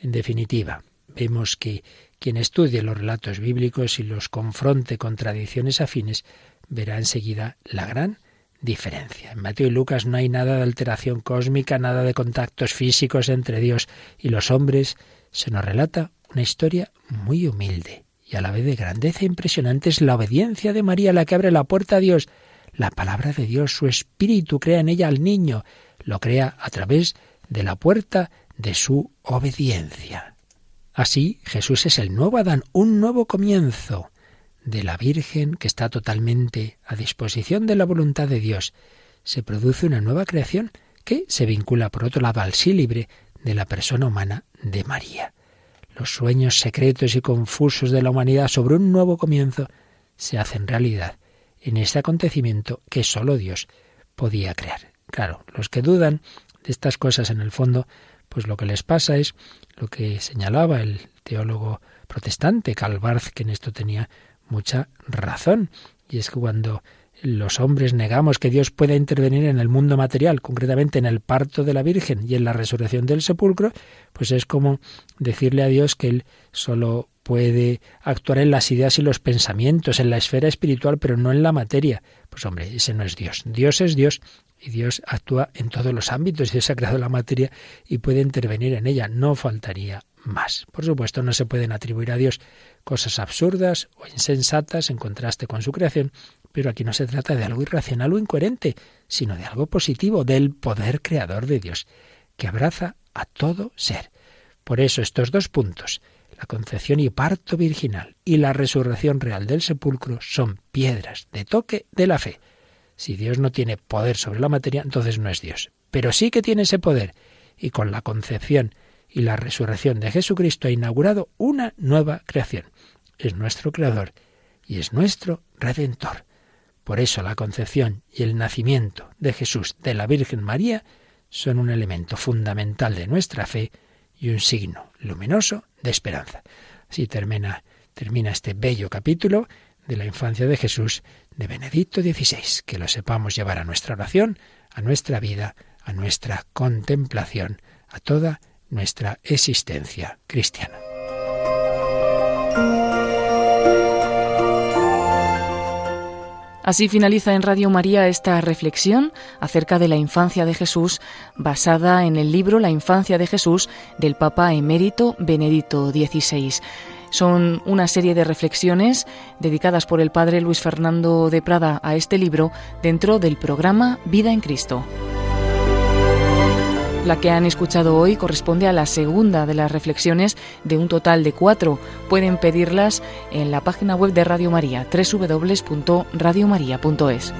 En definitiva, vemos que quien estudie los relatos bíblicos y los confronte con tradiciones afines verá enseguida la gran diferencia. En Mateo y Lucas no hay nada de alteración cósmica, nada de contactos físicos entre Dios y los hombres. Se nos relata una historia muy humilde, y a la vez de grandeza impresionante es la obediencia de María la que abre la puerta a Dios. La palabra de Dios, su espíritu crea en ella al niño, lo crea a través de la puerta de su obediencia. Así, Jesús es el nuevo Adán, un nuevo comienzo. de la Virgen, que está totalmente a disposición de la voluntad de Dios, se produce una nueva creación que se vincula, por otro lado, al sí libre de la persona humana de María. Los sueños secretos y confusos de la humanidad sobre un nuevo comienzo se hacen realidad en ese acontecimiento que sólo Dios podía crear. Claro, los que dudan de estas cosas en el fondo, pues lo que les pasa es lo que señalaba el teólogo protestante Calvarz, que en esto tenía mucha razón, y es que cuando los hombres negamos que Dios pueda intervenir en el mundo material, concretamente en el parto de la Virgen y en la resurrección del sepulcro, pues es como decirle a Dios que Él solo puede actuar en las ideas y los pensamientos, en la esfera espiritual, pero no en la materia. Pues hombre, ese no es Dios. Dios es Dios y Dios actúa en todos los ámbitos. Dios ha creado la materia y puede intervenir en ella. No faltaría más. Por supuesto, no se pueden atribuir a Dios cosas absurdas o insensatas en contraste con su creación, pero aquí no se trata de algo irracional o incoherente, sino de algo positivo, del poder creador de Dios, que abraza a todo ser. Por eso estos dos puntos, la concepción y parto virginal y la resurrección real del sepulcro, son piedras de toque de la fe. Si Dios no tiene poder sobre la materia, entonces no es Dios. Pero sí que tiene ese poder, y con la concepción y la resurrección de Jesucristo ha inaugurado una nueva creación. Es nuestro Creador y es nuestro Redentor. Por eso la concepción y el nacimiento de Jesús de la Virgen María son un elemento fundamental de nuestra fe y un signo luminoso de esperanza. Así termina, termina este bello capítulo de la infancia de Jesús de Benedicto XVI. Que lo sepamos llevar a nuestra oración, a nuestra vida, a nuestra contemplación, a toda nuestra existencia cristiana. Así finaliza en Radio María esta reflexión acerca de la infancia de Jesús, basada en el libro La infancia de Jesús del Papa emérito Benedicto XVI. Son una serie de reflexiones dedicadas por el Padre Luis Fernando de Prada a este libro dentro del programa Vida en Cristo. La que han escuchado hoy corresponde a la segunda de las reflexiones de un total de cuatro. Pueden pedirlas en la página web de Radio María, www.radiomaria.es.